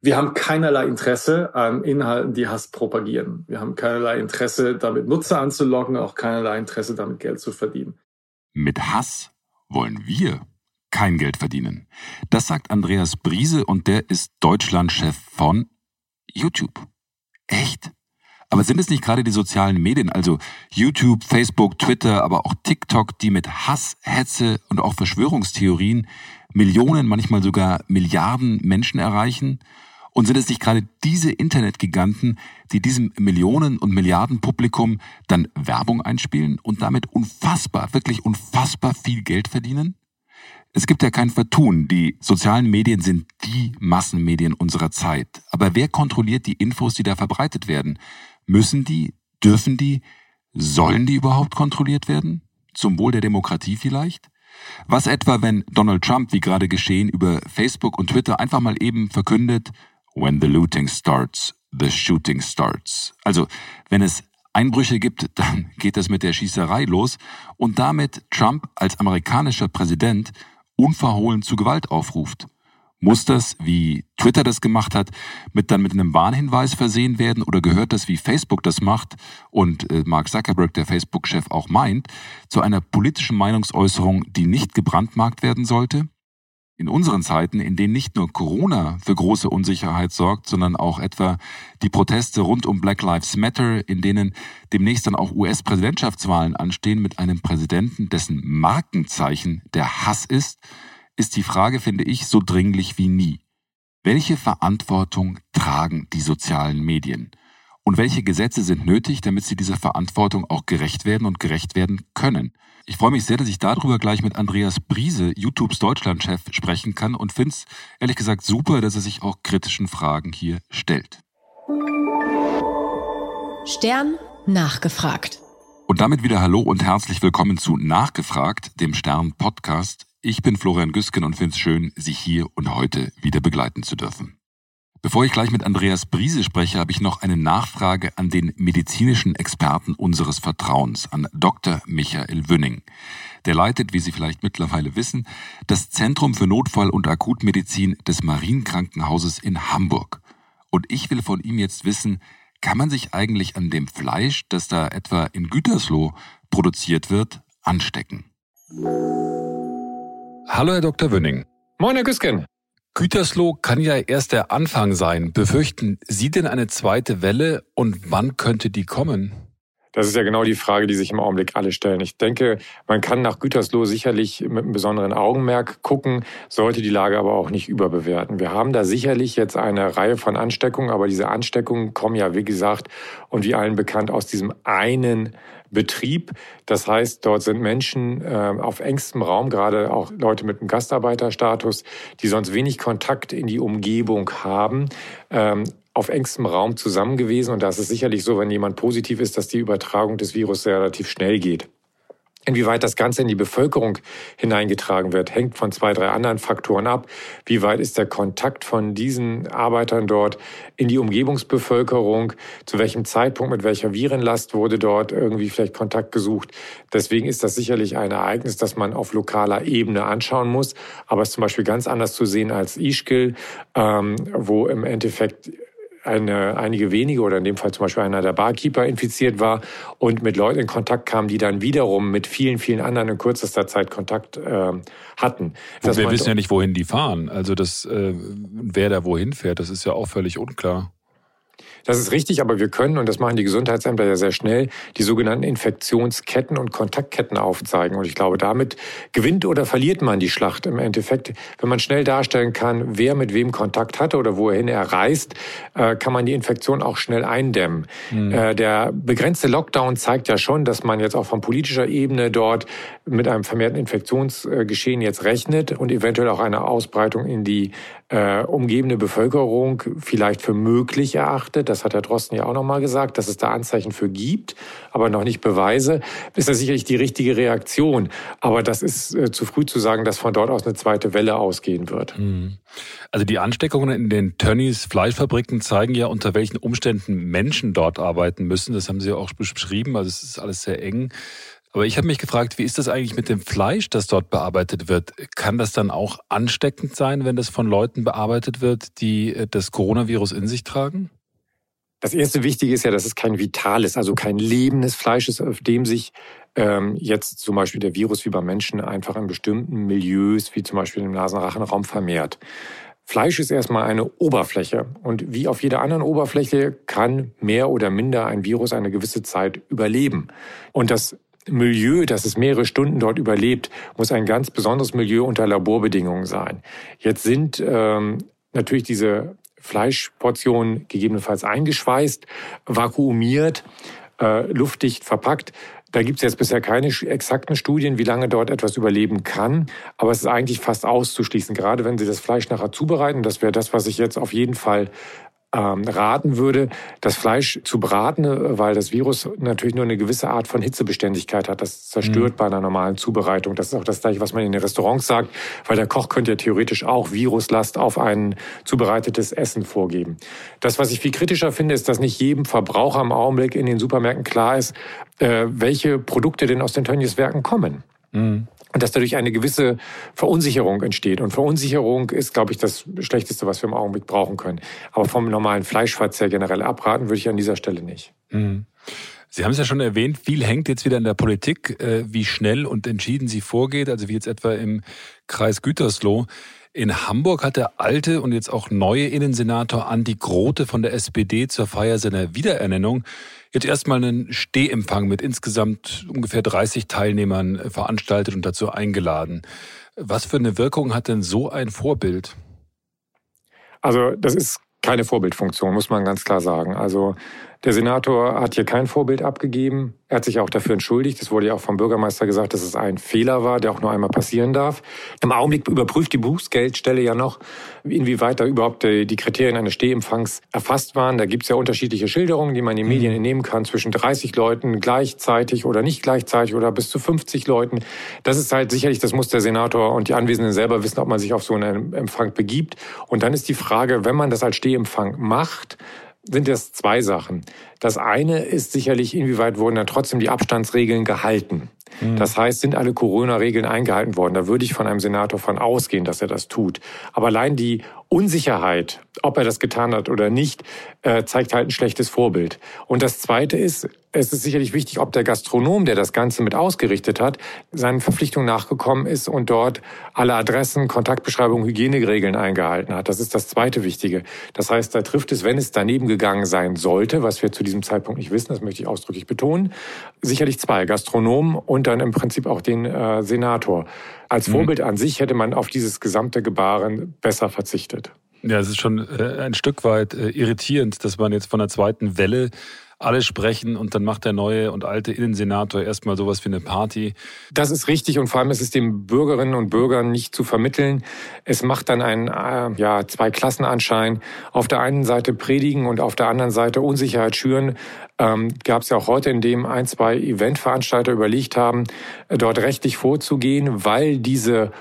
Wir haben keinerlei Interesse an Inhalten, die Hass propagieren. Wir haben keinerlei Interesse, damit Nutzer anzulocken, auch keinerlei Interesse, damit Geld zu verdienen. Mit Hass wollen wir kein Geld verdienen. Das sagt Andreas Briese und der ist Deutschlandchef von YouTube. Echt? Aber sind es nicht gerade die sozialen Medien, also YouTube, Facebook, Twitter, aber auch TikTok, die mit Hass, Hetze und auch Verschwörungstheorien Millionen, manchmal sogar Milliarden Menschen erreichen? Und sind es nicht gerade diese Internetgiganten, die diesem Millionen- und Milliardenpublikum dann Werbung einspielen und damit unfassbar, wirklich unfassbar viel Geld verdienen? Es gibt ja kein Vertun, die sozialen Medien sind die Massenmedien unserer Zeit. Aber wer kontrolliert die Infos, die da verbreitet werden? Müssen die, dürfen die, sollen die überhaupt kontrolliert werden? Zum Wohl der Demokratie vielleicht? Was etwa, wenn Donald Trump, wie gerade geschehen, über Facebook und Twitter einfach mal eben verkündet, When the looting starts, the shooting starts. Also, wenn es Einbrüche gibt, dann geht es mit der Schießerei los und damit Trump als amerikanischer Präsident unverhohlen zu Gewalt aufruft. Muss das, wie Twitter das gemacht hat, mit dann mit einem Warnhinweis versehen werden oder gehört das, wie Facebook das macht und äh, Mark Zuckerberg, der Facebook-Chef, auch meint, zu einer politischen Meinungsäußerung, die nicht gebrandmarkt werden sollte? In unseren Zeiten, in denen nicht nur Corona für große Unsicherheit sorgt, sondern auch etwa die Proteste rund um Black Lives Matter, in denen demnächst dann auch US-Präsidentschaftswahlen anstehen mit einem Präsidenten, dessen Markenzeichen der Hass ist, ist die Frage, finde ich, so dringlich wie nie. Welche Verantwortung tragen die sozialen Medien? Und welche Gesetze sind nötig, damit sie dieser Verantwortung auch gerecht werden und gerecht werden können? Ich freue mich sehr, dass ich darüber gleich mit Andreas Briese, YouTubes Deutschlandchef, sprechen kann und finde es ehrlich gesagt super, dass er sich auch kritischen Fragen hier stellt. Stern nachgefragt. Und damit wieder Hallo und herzlich willkommen zu Nachgefragt, dem Stern Podcast. Ich bin Florian Güsken und finde es schön, Sie hier und heute wieder begleiten zu dürfen. Bevor ich gleich mit Andreas Briese spreche, habe ich noch eine Nachfrage an den medizinischen Experten unseres Vertrauens, an Dr. Michael Wünning. Der leitet, wie Sie vielleicht mittlerweile wissen, das Zentrum für Notfall- und Akutmedizin des Marienkrankenhauses in Hamburg. Und ich will von ihm jetzt wissen, kann man sich eigentlich an dem Fleisch, das da etwa in Gütersloh produziert wird, anstecken? Hallo, Herr Dr. Wünning. Moin, Herr Güsken. Gütersloh kann ja erst der Anfang sein. Befürchten Sie denn eine zweite Welle und wann könnte die kommen? Das ist ja genau die Frage, die sich im Augenblick alle stellen. Ich denke, man kann nach Gütersloh sicherlich mit einem besonderen Augenmerk gucken, sollte die Lage aber auch nicht überbewerten. Wir haben da sicherlich jetzt eine Reihe von Ansteckungen, aber diese Ansteckungen kommen ja, wie gesagt, und wie allen bekannt, aus diesem einen Betrieb. Das heißt, dort sind Menschen äh, auf engstem Raum, gerade auch Leute mit einem Gastarbeiterstatus, die sonst wenig Kontakt in die Umgebung haben. Ähm, auf engstem Raum zusammen gewesen. Und da ist es sicherlich so, wenn jemand positiv ist, dass die Übertragung des Virus relativ schnell geht. Inwieweit das Ganze in die Bevölkerung hineingetragen wird, hängt von zwei, drei anderen Faktoren ab. Wie weit ist der Kontakt von diesen Arbeitern dort in die Umgebungsbevölkerung? Zu welchem Zeitpunkt, mit welcher Virenlast wurde dort irgendwie vielleicht Kontakt gesucht? Deswegen ist das sicherlich ein Ereignis, das man auf lokaler Ebene anschauen muss. Aber es ist zum Beispiel ganz anders zu sehen als Ischgl, ähm, wo im Endeffekt eine, einige wenige oder in dem Fall zum Beispiel einer der Barkeeper infiziert war und mit Leuten in Kontakt kam, die dann wiederum mit vielen, vielen anderen in kürzester Zeit Kontakt äh, hatten. Wir wissen ja nicht, wohin die fahren. Also das, äh, wer da wohin fährt, das ist ja auch völlig unklar. Das ist richtig, aber wir können, und das machen die Gesundheitsämter ja sehr schnell, die sogenannten Infektionsketten und Kontaktketten aufzeigen. Und ich glaube, damit gewinnt oder verliert man die Schlacht im Endeffekt. Wenn man schnell darstellen kann, wer mit wem Kontakt hatte oder wohin er reist, äh, kann man die Infektion auch schnell eindämmen. Mhm. Der begrenzte Lockdown zeigt ja schon, dass man jetzt auch von politischer Ebene dort mit einem vermehrten Infektionsgeschehen jetzt rechnet und eventuell auch eine Ausbreitung in die äh, umgebende Bevölkerung vielleicht für möglich erachtet. Das das hat Herr Drosten ja auch nochmal gesagt, dass es da Anzeichen für gibt, aber noch nicht Beweise, ist das sicherlich die richtige Reaktion. Aber das ist äh, zu früh zu sagen, dass von dort aus eine zweite Welle ausgehen wird. Mhm. Also die Ansteckungen in den Tönnies Fleischfabriken zeigen ja, unter welchen Umständen Menschen dort arbeiten müssen. Das haben Sie auch beschrieben. Also es ist alles sehr eng. Aber ich habe mich gefragt, wie ist das eigentlich mit dem Fleisch, das dort bearbeitet wird? Kann das dann auch ansteckend sein, wenn das von Leuten bearbeitet wird, die äh, das Coronavirus in sich tragen? Das erste Wichtige ist ja, dass es kein vitales, also kein lebendes Fleisch ist, auf dem sich ähm, jetzt zum Beispiel der Virus wie bei Menschen einfach in bestimmten Milieus, wie zum Beispiel im Nasenrachenraum, vermehrt. Fleisch ist erstmal eine Oberfläche und wie auf jeder anderen Oberfläche kann mehr oder minder ein Virus eine gewisse Zeit überleben. Und das Milieu, das es mehrere Stunden dort überlebt, muss ein ganz besonderes Milieu unter Laborbedingungen sein. Jetzt sind ähm, natürlich diese Fleischportionen gegebenenfalls eingeschweißt, vakuumiert, äh, luftdicht verpackt. Da gibt es jetzt bisher keine exakten Studien, wie lange dort etwas überleben kann. Aber es ist eigentlich fast auszuschließen, gerade wenn Sie das Fleisch nachher zubereiten. Das wäre das, was ich jetzt auf jeden Fall ähm, raten würde, das Fleisch zu braten, weil das Virus natürlich nur eine gewisse Art von Hitzebeständigkeit hat. Das zerstört mhm. bei einer normalen Zubereitung. Das ist auch das gleiche, was man in den Restaurants sagt, weil der Koch könnte ja theoretisch auch Viruslast auf ein zubereitetes Essen vorgeben. Das, was ich viel kritischer finde, ist, dass nicht jedem Verbraucher im Augenblick in den Supermärkten klar ist, äh, welche Produkte denn aus den Tönnies-Werken kommen. Mhm und dass dadurch eine gewisse Verunsicherung entsteht. Und Verunsicherung ist, glaube ich, das Schlechteste, was wir im Augenblick brauchen können. Aber vom normalen Fleischverzehr generell abraten würde ich an dieser Stelle nicht. Mhm. Sie haben es ja schon erwähnt, viel hängt jetzt wieder in der Politik, äh, wie schnell und entschieden sie vorgeht. Also wie jetzt etwa im Kreis Gütersloh. In Hamburg hat der alte und jetzt auch neue Innensenator Andi Grote von der SPD zur Feier seiner Wiederernennung jetzt erstmal einen Stehempfang mit insgesamt ungefähr 30 Teilnehmern äh, veranstaltet und dazu eingeladen. Was für eine Wirkung hat denn so ein Vorbild? Also das ist keine Vorbildfunktion, muss man ganz klar sagen. Also der Senator hat hier kein Vorbild abgegeben. Er hat sich auch dafür entschuldigt. Es wurde ja auch vom Bürgermeister gesagt, dass es ein Fehler war, der auch nur einmal passieren darf. Im Augenblick überprüft die Bußgeldstelle ja noch, inwieweit da überhaupt die Kriterien eines Stehempfangs erfasst waren. Da gibt es ja unterschiedliche Schilderungen, die man in den Medien mhm. entnehmen kann, zwischen 30 Leuten gleichzeitig oder nicht gleichzeitig oder bis zu 50 Leuten. Das ist halt sicherlich, das muss der Senator und die Anwesenden selber wissen, ob man sich auf so einen Empfang begibt. Und dann ist die Frage, wenn man das als Stehempfang macht, sind das zwei Sachen. Das eine ist sicherlich, inwieweit wurden dann trotzdem die Abstandsregeln gehalten. Mhm. Das heißt, sind alle Corona-Regeln eingehalten worden? Da würde ich von einem Senator von ausgehen, dass er das tut. Aber allein die Unsicherheit, ob er das getan hat oder nicht, äh, zeigt halt ein schlechtes Vorbild. Und das Zweite ist, es ist sicherlich wichtig, ob der Gastronom, der das Ganze mit ausgerichtet hat, seinen Verpflichtungen nachgekommen ist und dort alle Adressen, Kontaktbeschreibungen, Hygieneregeln eingehalten hat. Das ist das zweite Wichtige. Das heißt, da trifft es, wenn es daneben gegangen sein sollte, was wir zu diesem Zeitpunkt nicht wissen, das möchte ich ausdrücklich betonen, sicherlich zwei, Gastronomen und dann im Prinzip auch den äh, Senator. Als mhm. Vorbild an sich hätte man auf dieses gesamte Gebaren besser verzichtet. Ja, es ist schon äh, ein Stück weit äh, irritierend, dass man jetzt von der zweiten Welle alle sprechen und dann macht der neue und alte Innensenator erstmal sowas wie eine Party. Das ist richtig und vor allem ist es den Bürgerinnen und Bürgern nicht zu vermitteln. Es macht dann einen äh, ja, Zwei-Klassen-Anschein. Auf der einen Seite predigen und auf der anderen Seite Unsicherheit schüren. Ähm, Gab es ja auch heute, in dem ein, zwei Eventveranstalter überlegt haben, dort rechtlich vorzugehen, weil diese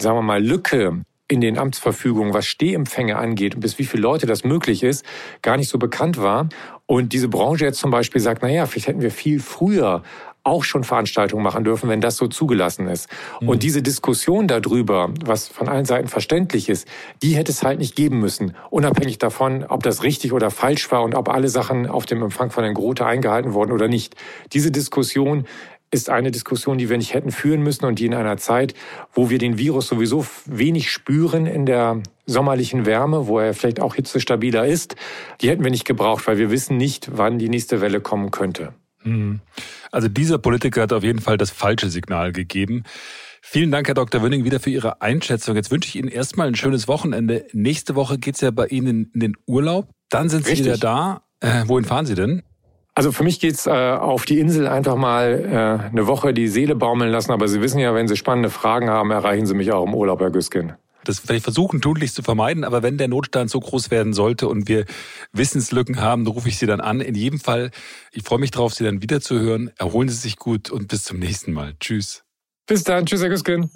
sagen wir mal, Lücke in den Amtsverfügungen, was Stehempfänge angeht und bis wie viele Leute das möglich ist, gar nicht so bekannt war. Und diese Branche jetzt zum Beispiel sagt, na ja, vielleicht hätten wir viel früher auch schon Veranstaltungen machen dürfen, wenn das so zugelassen ist. Mhm. Und diese Diskussion darüber, was von allen Seiten verständlich ist, die hätte es halt nicht geben müssen. Unabhängig davon, ob das richtig oder falsch war und ob alle Sachen auf dem Empfang von Herrn Grote eingehalten wurden oder nicht. Diese Diskussion ist eine Diskussion, die wir nicht hätten führen müssen und die in einer Zeit, wo wir den Virus sowieso wenig spüren in der sommerlichen Wärme, wo er vielleicht auch hitzestabiler ist, die hätten wir nicht gebraucht, weil wir wissen nicht, wann die nächste Welle kommen könnte. Mhm. Also dieser Politiker hat auf jeden Fall das falsche Signal gegeben. Vielen Dank, Herr Dr. Wönning, wieder für Ihre Einschätzung. Jetzt wünsche ich Ihnen erstmal ein schönes Wochenende. Nächste Woche geht es ja bei Ihnen in den Urlaub. Dann sind Sie Richtig. wieder da. Äh, wohin fahren Sie denn? Also für mich geht's äh, auf die Insel einfach mal äh, eine Woche die Seele baumeln lassen. Aber Sie wissen ja, wenn Sie spannende Fragen haben, erreichen Sie mich auch im Urlaub, Herr Güskin. Das werde ich versuchen, tunlichst zu vermeiden. Aber wenn der Notstand so groß werden sollte und wir Wissenslücken haben, dann rufe ich Sie dann an. In jedem Fall, ich freue mich darauf, Sie dann wiederzuhören. Erholen Sie sich gut und bis zum nächsten Mal. Tschüss. Bis dann. Tschüss, Herr Güsken.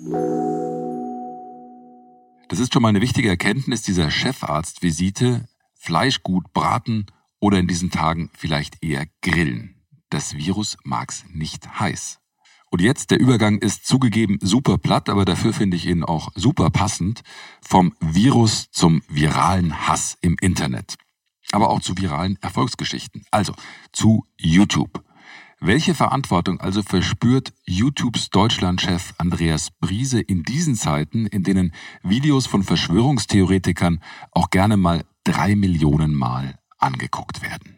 Das ist schon mal eine wichtige Erkenntnis dieser Chefarztvisite. Fleisch gut braten oder in diesen Tagen vielleicht eher grillen. Das Virus mag's nicht heiß. Und jetzt, der Übergang ist zugegeben super platt, aber dafür finde ich ihn auch super passend. Vom Virus zum viralen Hass im Internet. Aber auch zu viralen Erfolgsgeschichten. Also zu YouTube. Welche Verantwortung also verspürt YouTubes Deutschlandchef Andreas Briese in diesen Zeiten, in denen Videos von Verschwörungstheoretikern auch gerne mal drei Millionen Mal angeguckt werden?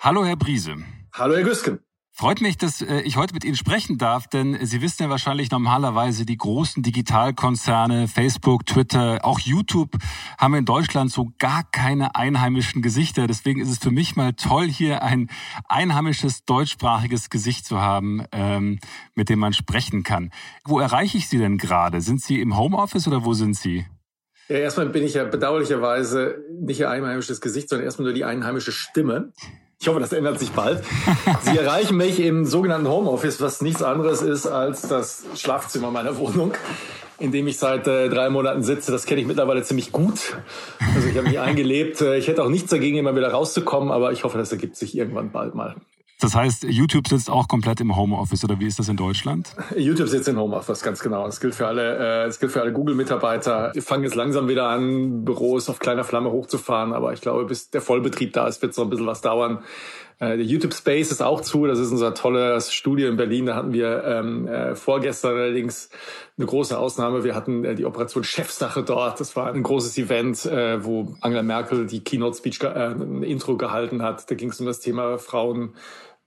Hallo, Herr Briese. Hallo, Herr Güsken. Freut mich, dass äh, ich heute mit Ihnen sprechen darf, denn Sie wissen ja wahrscheinlich normalerweise, die großen Digitalkonzerne, Facebook, Twitter, auch YouTube haben in Deutschland so gar keine einheimischen Gesichter. Deswegen ist es für mich mal toll, hier ein einheimisches deutschsprachiges Gesicht zu haben, ähm, mit dem man sprechen kann. Wo erreiche ich Sie denn gerade? Sind Sie im Homeoffice oder wo sind Sie? Ja, erstmal bin ich ja bedauerlicherweise nicht Ihr einheimisches Gesicht, sondern erstmal nur die einheimische Stimme. Ich hoffe, das ändert sich bald. Sie erreichen mich im sogenannten Homeoffice, was nichts anderes ist als das Schlafzimmer meiner Wohnung, in dem ich seit äh, drei Monaten sitze. Das kenne ich mittlerweile ziemlich gut. Also ich habe mich eingelebt. Äh, ich hätte auch nichts dagegen, immer wieder rauszukommen, aber ich hoffe, das ergibt sich irgendwann bald mal. Das heißt, YouTube sitzt auch komplett im Homeoffice oder wie ist das in Deutschland? YouTube sitzt im Homeoffice, ganz genau. Das gilt für alle, äh, das gilt für alle Google-Mitarbeiter. Wir fangen jetzt langsam wieder an, Büros auf kleiner Flamme hochzufahren, aber ich glaube, bis der Vollbetrieb da ist, wird es noch ein bisschen was dauern. Äh, der YouTube Space ist auch zu. Das ist unser tolles Studio in Berlin. Da hatten wir ähm, äh, vorgestern allerdings eine große Ausnahme. Wir hatten äh, die Operation Chefsache dort. Das war ein großes Event, äh, wo Angela Merkel die Keynote Speech, äh, ein Intro gehalten hat. Da ging es um das Thema Frauen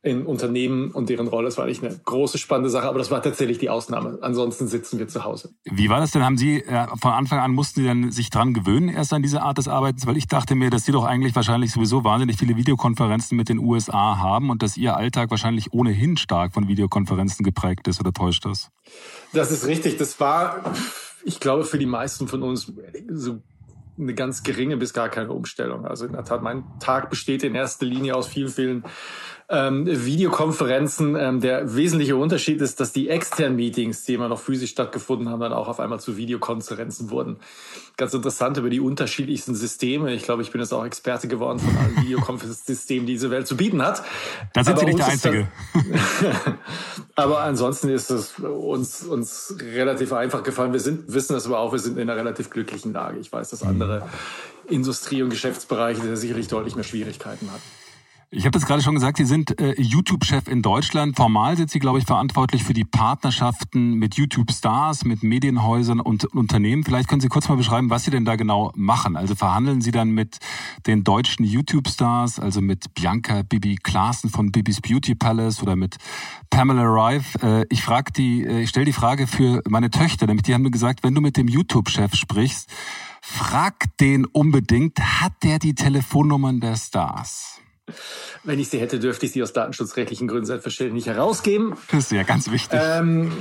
in Unternehmen und deren Rolle. Das war eigentlich eine große, spannende Sache, aber das war tatsächlich die Ausnahme. Ansonsten sitzen wir zu Hause. Wie war das denn? Haben Sie äh, von Anfang an, mussten Sie dann sich dran gewöhnen erst an diese Art des Arbeitens? Weil ich dachte mir, dass Sie doch eigentlich wahrscheinlich sowieso wahnsinnig viele Videokonferenzen mit den USA haben und dass Ihr Alltag wahrscheinlich ohnehin stark von Videokonferenzen geprägt ist oder täuscht das? Das ist richtig. Das war, ich glaube, für die meisten von uns so eine ganz geringe bis gar keine Umstellung. Also in der Tat, mein Tag besteht in erster Linie aus vielen, vielen ähm, Videokonferenzen. Ähm, der wesentliche Unterschied ist, dass die externen Meetings, die immer noch physisch stattgefunden haben, dann auch auf einmal zu Videokonferenzen wurden. Ganz interessant über die unterschiedlichsten Systeme. Ich glaube, ich bin jetzt auch Experte geworden von allen Videokonferenzsystemen, die diese Welt zu bieten hat. Da sind Sie nicht der Einzige. aber ansonsten ist es uns, uns relativ einfach gefallen. Wir sind, wissen das aber auch, wir sind in einer relativ glücklichen Lage. Ich weiß, dass andere Industrie- und Geschäftsbereiche sicherlich deutlich mehr Schwierigkeiten hatten. Ich habe das gerade schon gesagt, Sie sind äh, YouTube-Chef in Deutschland. Formal sind Sie, glaube ich, verantwortlich für die Partnerschaften mit YouTube-Stars, mit Medienhäusern und Unternehmen. Vielleicht können Sie kurz mal beschreiben, was Sie denn da genau machen. Also verhandeln Sie dann mit den deutschen YouTube-Stars, also mit Bianca Bibi Klaassen von Bibis Beauty Palace oder mit Pamela Rife. Äh, ich frage die, äh, ich stelle die Frage für meine Töchter, nämlich die haben mir gesagt, wenn du mit dem YouTube-Chef sprichst, frag den unbedingt, hat der die Telefonnummern der Stars? Wenn ich sie hätte, dürfte ich sie aus datenschutzrechtlichen Gründen selbstverständlich nicht herausgeben. Das ist ja ganz wichtig. Ähm,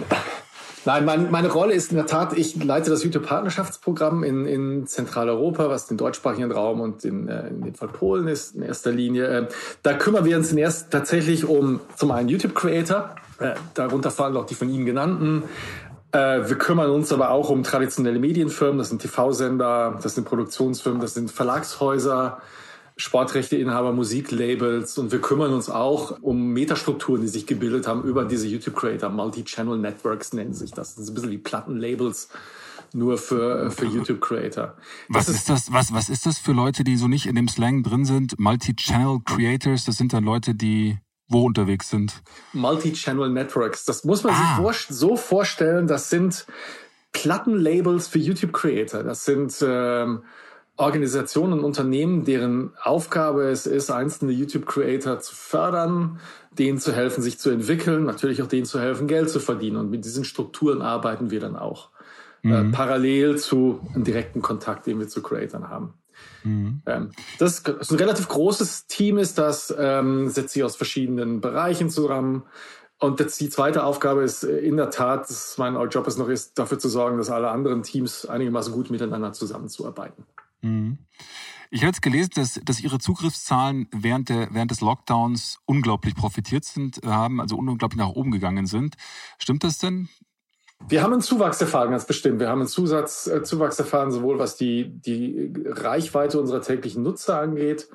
nein, mein, meine Rolle ist in der Tat, ich leite das YouTube-Partnerschaftsprogramm in, in Zentraleuropa, was den deutschsprachigen Raum und in, äh, in dem Fall Polen ist in erster Linie. Äh, da kümmern wir uns erst tatsächlich um zum einen YouTube-Creator, äh, darunter fallen auch die von Ihnen genannten, äh, wir kümmern uns aber auch um traditionelle Medienfirmen, das sind TV-Sender, das sind Produktionsfirmen, das sind Verlagshäuser, Sportrechteinhaber, Musiklabels und wir kümmern uns auch um Metastrukturen, die sich gebildet haben über diese YouTube-Creator. Multi-Channel Networks nennen sich das. Das ist ein bisschen wie Plattenlabels nur für, für YouTube-Creator. Was ist, ist das, was, was ist das für Leute, die so nicht in dem Slang drin sind? Multi-Channel Creators, das sind dann Leute, die wo unterwegs sind? Multi-Channel Networks. Das muss man ah. sich so vorstellen, das sind Plattenlabels für YouTube-Creator. Das sind ähm, Organisationen und Unternehmen, deren Aufgabe es ist, einzelne YouTube-Creator zu fördern, denen zu helfen, sich zu entwickeln, natürlich auch denen zu helfen, Geld zu verdienen. Und mit diesen Strukturen arbeiten wir dann auch. Äh, mhm. Äh, parallel zu einem direkten Kontakt, den wir zu Creatern haben. Mhm. Ähm, das ist ein relativ großes Team ist das, ähm, setzt sich aus verschiedenen Bereichen zusammen. Und die zweite Aufgabe ist äh, in der Tat, mein Job es noch ist, dafür zu sorgen, dass alle anderen Teams einigermaßen gut miteinander zusammenzuarbeiten. Mhm. Ich habe jetzt gelesen, dass, dass Ihre Zugriffszahlen während, der, während des Lockdowns unglaublich profitiert sind, äh, haben, also unglaublich nach oben gegangen sind. Stimmt das denn? Wir haben einen Zuwachs erfahren, ganz bestimmt. Wir haben einen Zusatz, äh, Zuwachs erfahren, sowohl was die, die Reichweite unserer täglichen Nutzer angeht,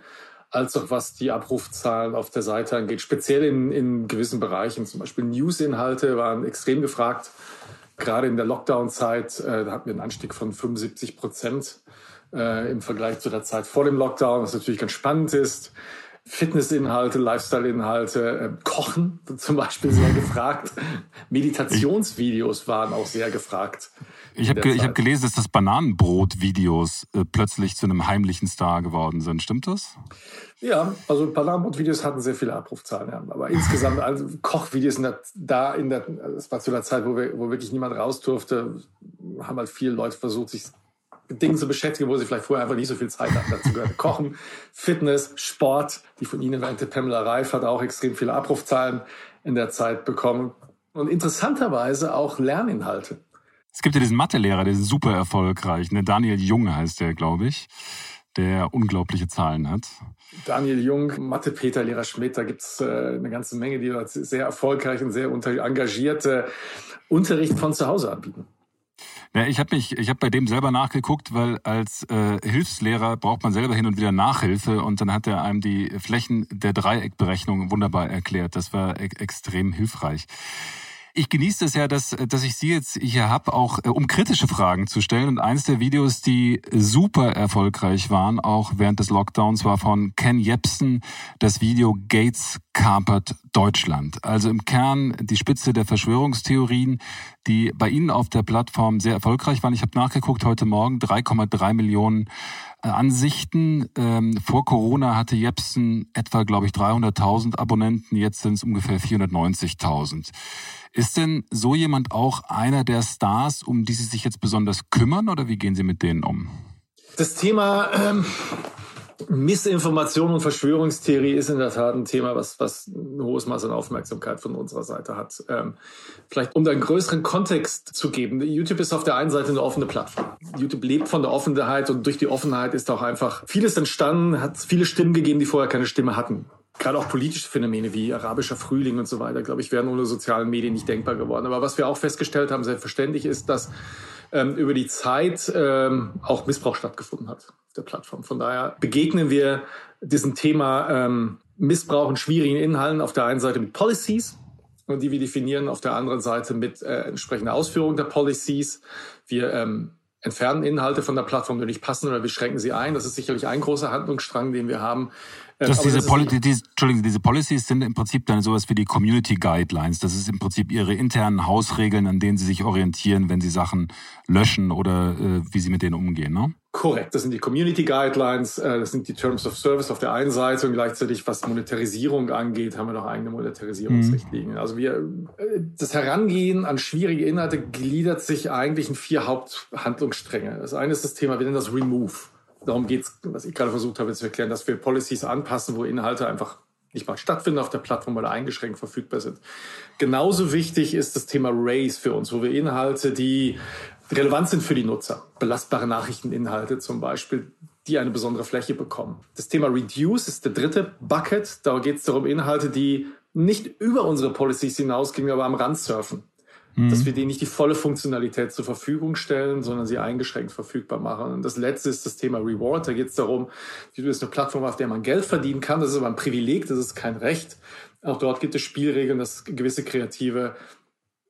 als auch was die Abrufzahlen auf der Seite angeht. Speziell in, in gewissen Bereichen, zum Beispiel News-Inhalte waren extrem gefragt. Gerade in der Lockdown-Zeit, äh, hatten wir einen Anstieg von 75 Prozent äh, im Vergleich zu der Zeit vor dem Lockdown, was natürlich ganz spannend ist. Fitnessinhalte, Lifestyle-Inhalte, äh, Kochen zum Beispiel sehr gefragt. Meditationsvideos waren auch sehr gefragt. Ich habe ge hab gelesen, dass das Bananenbrot-Videos äh, plötzlich zu einem heimlichen Star geworden sind. Stimmt das? Ja, also Bananenbrot-Videos hatten sehr viele Abrufzahlen. Ja. Aber insgesamt, also Kochvideos in der, da in der, das war zu der Zeit, wo, wir, wo wirklich niemand raus durfte, haben halt viele Leute versucht, sich Dingen zu beschäftigen, wo sie vielleicht vorher einfach nicht so viel Zeit hatten. Dazu gehört Kochen, Fitness, Sport. Die von Ihnen erwähnte Pamela Reif hat auch extrem viele Abrufzahlen in der Zeit bekommen. Und interessanterweise auch Lerninhalte. Es gibt ja diesen Mathelehrer, der ist super erfolgreich. Ne? Daniel Jung heißt der, glaube ich, der unglaubliche Zahlen hat. Daniel Jung, Mathe-Peter, Lehrer Schmidt, da gibt's äh, eine ganze Menge, die sehr erfolgreich und sehr engagierte Unterricht von zu Hause anbieten. Ja, ich habe mich, ich habe bei dem selber nachgeguckt, weil als äh, Hilfslehrer braucht man selber hin und wieder Nachhilfe und dann hat er einem die Flächen der Dreieckberechnung wunderbar erklärt. Das war e extrem hilfreich. Ich genieße es ja, dass, dass ich Sie jetzt hier habe, auch äh, um kritische Fragen zu stellen. Und eines der Videos, die super erfolgreich waren, auch während des Lockdowns, war von Ken Jepsen das Video Gates kapert Deutschland. Also im Kern die Spitze der Verschwörungstheorien, die bei Ihnen auf der Plattform sehr erfolgreich waren. Ich habe nachgeguckt heute Morgen, 3,3 Millionen äh, Ansichten. Ähm, vor Corona hatte Jepsen etwa, glaube ich, 300.000 Abonnenten. Jetzt sind es ungefähr 490.000. Ist denn so jemand auch einer der Stars, um die Sie sich jetzt besonders kümmern oder wie gehen Sie mit denen um? Das Thema ähm, Missinformation und Verschwörungstheorie ist in der Tat ein Thema, was, was ein hohes Maß an Aufmerksamkeit von unserer Seite hat. Ähm, vielleicht um da einen größeren Kontext zu geben. YouTube ist auf der einen Seite eine offene Plattform. YouTube lebt von der Offenheit und durch die Offenheit ist auch einfach vieles entstanden, hat viele Stimmen gegeben, die vorher keine Stimme hatten gerade auch politische Phänomene wie arabischer Frühling und so weiter, glaube ich, wären ohne sozialen Medien nicht denkbar geworden. Aber was wir auch festgestellt haben, selbstverständlich, ist, dass ähm, über die Zeit ähm, auch Missbrauch stattgefunden hat der Plattform. Von daher begegnen wir diesem Thema ähm, Missbrauch und schwierigen Inhalten auf der einen Seite mit Policies, die wir definieren, auf der anderen Seite mit äh, entsprechender Ausführung der Policies. Wir ähm, entfernen Inhalte von der Plattform, die nicht passen oder wir schränken sie ein. Das ist sicherlich ein großer Handlungsstrang, den wir haben. Äh, Dass diese, das Poli diese, Entschuldigung, diese Policies sind im Prinzip dann sowas wie die Community Guidelines. Das ist im Prinzip ihre internen Hausregeln, an denen sie sich orientieren, wenn sie Sachen löschen oder äh, wie sie mit denen umgehen, ne? Korrekt, das sind die Community Guidelines, äh, das sind die Terms of Service auf der einen Seite und gleichzeitig, was Monetarisierung angeht, haben wir noch eigene Monetarisierungsrichtlinien. Mhm. Also wir, äh, das Herangehen an schwierige Inhalte gliedert sich eigentlich in vier Haupthandlungsstränge. Das eine ist das Thema, wir nennen das Remove. Darum geht's, was ich gerade versucht habe zu erklären, dass wir Policies anpassen, wo Inhalte einfach nicht mal stattfinden auf der Plattform oder eingeschränkt verfügbar sind. Genauso wichtig ist das Thema Race für uns, wo wir Inhalte, die relevant sind für die Nutzer, belastbare Nachrichteninhalte zum Beispiel, die eine besondere Fläche bekommen. Das Thema Reduce ist der dritte Bucket. Da geht es darum, Inhalte, die nicht über unsere Policies hinausgehen, aber am Rand surfen mhm. dass wir denen nicht die volle Funktionalität zur Verfügung stellen, sondern sie eingeschränkt verfügbar machen. Und das letzte ist das Thema Reward. Da geht es darum, du bist eine Plattform, auf der man Geld verdienen kann. Das ist aber ein Privileg, das ist kein Recht. Auch dort gibt es Spielregeln, dass gewisse Kreative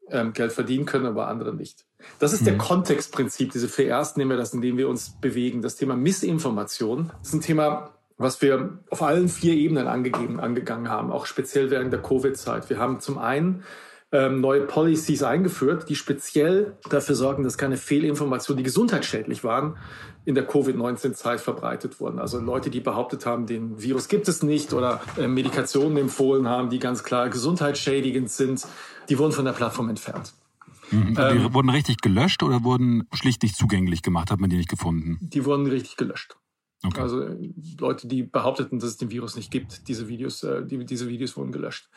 ähm, Geld verdienen können, aber andere nicht. Das ist mhm. der Kontextprinzip, diese vier ersten nehmen wir das, in dem wir uns bewegen. Das Thema Missinformation ist ein Thema, was wir auf allen vier Ebenen angegeben, angegangen haben, auch speziell während der Covid-Zeit. Wir haben zum einen ähm, neue Policies eingeführt, die speziell dafür sorgen, dass keine Fehlinformationen, die gesundheitsschädlich waren, in der Covid-19-Zeit verbreitet wurden. Also Leute, die behauptet haben, den Virus gibt es nicht oder äh, Medikationen empfohlen haben, die ganz klar gesundheitsschädigend sind, die wurden von der Plattform entfernt. Mhm. Die ähm, wurden richtig gelöscht oder wurden schlicht nicht zugänglich gemacht? Hat man die nicht gefunden? Die wurden richtig gelöscht. Okay. Also äh, Leute, die behaupteten, dass es den Virus nicht gibt, diese Videos, äh, die, diese Videos wurden gelöscht.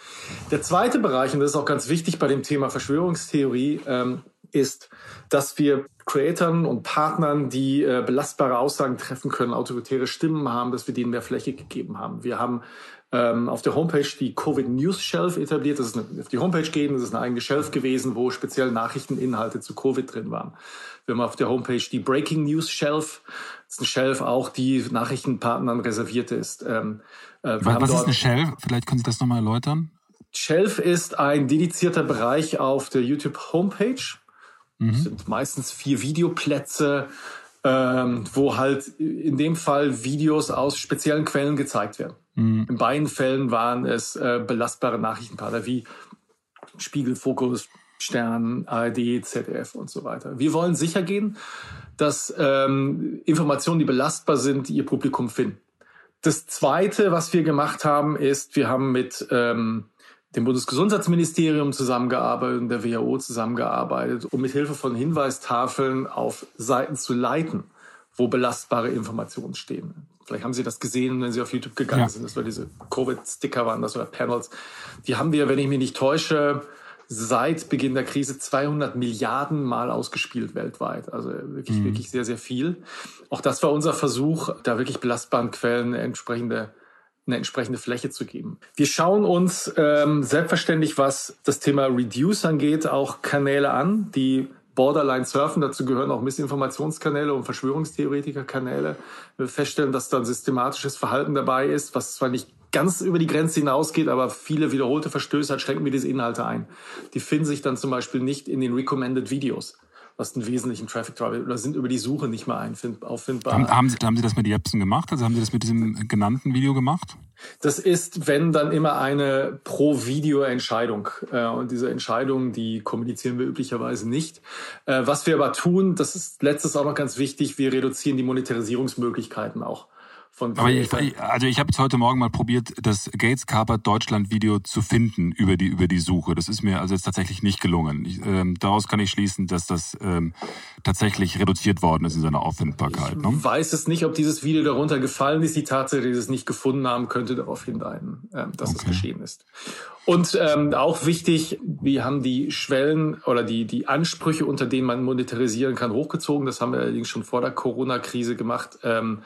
Der zweite Bereich, und das ist auch ganz wichtig bei dem Thema Verschwörungstheorie, ähm, ist, dass wir Creatoren und Partnern, die äh, belastbare Aussagen treffen können, autoritäre Stimmen haben, dass wir denen mehr Fläche gegeben haben. Wir haben ähm, auf der Homepage die Covid News Shelf etabliert. Das ist eine, auf die Homepage gehen, das ist eine eigene Shelf gewesen, wo speziell Nachrichteninhalte zu Covid drin waren. Wir haben auf der Homepage die Breaking News Shelf. Das ist eine Shelf auch, die Nachrichtenpartnern reserviert ist. Ähm, äh, Was ist eine Shelf? Vielleicht können Sie das nochmal erläutern. Shelf ist ein dedizierter Bereich auf der YouTube Homepage. Mhm. Das sind meistens vier Videoplätze, ähm, wo halt in dem Fall Videos aus speziellen Quellen gezeigt werden. Mhm. In beiden Fällen waren es äh, belastbare Nachrichtenpartner wie Spiegel, Fokus, Stern, ARD, ZDF und so weiter. Wir wollen sicher gehen, dass ähm, Informationen, die belastbar sind, ihr Publikum finden. Das Zweite, was wir gemacht haben, ist, wir haben mit ähm, dem Bundesgesundheitsministerium zusammengearbeitet und der WHO zusammengearbeitet, um mit Hilfe von Hinweistafeln auf Seiten zu leiten, wo belastbare Informationen stehen. Vielleicht haben Sie das gesehen, wenn Sie auf YouTube gegangen ja. sind. Das war diese Covid-Sticker waren das oder Panels. Die haben wir, wenn ich mich nicht täusche, seit Beginn der Krise 200 Milliarden Mal ausgespielt weltweit. Also wirklich, mhm. wirklich sehr, sehr viel. Auch das war unser Versuch, da wirklich belastbaren Quellen entsprechende eine entsprechende Fläche zu geben. Wir schauen uns ähm, selbstverständlich, was das Thema Reduce angeht, auch Kanäle an, die Borderline surfen. Dazu gehören auch Missinformationskanäle und Verschwörungstheoretikerkanäle. Wir feststellen, dass da ein systematisches Verhalten dabei ist, was zwar nicht ganz über die Grenze hinausgeht, aber viele wiederholte Verstöße hat, schränken wir diese Inhalte ein. Die finden sich dann zum Beispiel nicht in den Recommended Videos was einen wesentlichen Traffic Drive oder sind über die Suche nicht mehr auffindbar. Haben, haben, Sie, haben Sie das mit Jepsen gemacht? Also haben Sie das mit diesem genannten Video gemacht? Das ist, wenn dann immer eine Pro-Video-Entscheidung. Äh, und diese Entscheidung, die kommunizieren wir üblicherweise nicht. Äh, was wir aber tun, das ist letztes auch noch ganz wichtig, wir reduzieren die Monetarisierungsmöglichkeiten auch von Aber ich, also ich habe jetzt heute Morgen mal probiert, das Gates Carpert Deutschland Video zu finden über die über die Suche. Das ist mir also jetzt tatsächlich nicht gelungen. Ich, ähm, daraus kann ich schließen, dass das ähm, tatsächlich reduziert worden ist in seiner Auffindbarkeit. Ich ne? weiß es nicht, ob dieses Video darunter gefallen ist. Die Tatsache, dass sie es nicht gefunden haben, könnte darauf hindeuten, ähm, dass okay. es geschehen ist. Und ähm, auch wichtig, wir haben die Schwellen oder die, die Ansprüche, unter denen man monetarisieren kann, hochgezogen. Das haben wir allerdings schon vor der Corona-Krise gemacht. Ähm,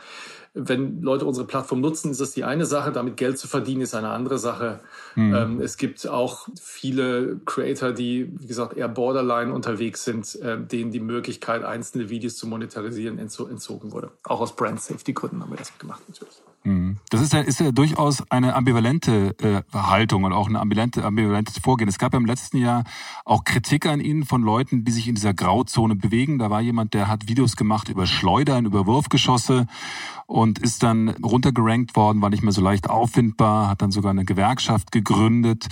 wenn Leute unsere Plattform nutzen, ist das die eine Sache. Damit Geld zu verdienen, ist eine andere Sache. Mhm. Ähm, es gibt auch viele Creator, die, wie gesagt, eher borderline unterwegs sind, äh, denen die Möglichkeit, einzelne Videos zu monetarisieren, entzo entzogen wurde. Auch aus Brand-Safety-Gründen haben wir das gemacht, natürlich. Mhm. Das ist ja, ist ja durchaus eine ambivalente äh, Haltung und auch ein ambivalente, ambivalentes Vorgehen. Es gab ja im letzten Jahr auch Kritik an Ihnen von Leuten, die sich in dieser Grauzone bewegen. Da war jemand, der hat Videos gemacht über Schleudern, über Wurfgeschosse und ist dann runtergerankt worden, war nicht mehr so leicht auffindbar, hat dann sogar eine Gewerkschaft gegründet.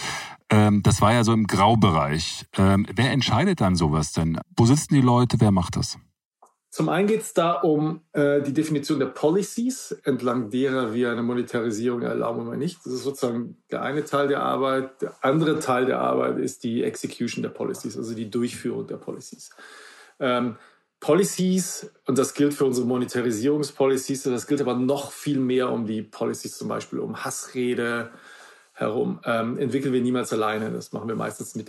Ähm, das war ja so im Graubereich. Ähm, wer entscheidet dann sowas denn? Wo sitzen die Leute? Wer macht das? Zum einen geht es da um äh, die Definition der Policies, entlang derer wir eine Monetarisierung erlauben oder nicht. Das ist sozusagen der eine Teil der Arbeit. Der andere Teil der Arbeit ist die Execution der Policies, also die Durchführung der Policies. Ähm, Policies, und das gilt für unsere Monetarisierungspolicies, das gilt aber noch viel mehr um die Policies zum Beispiel um Hassrede herum, ähm, entwickeln wir niemals alleine. Das machen wir meistens mit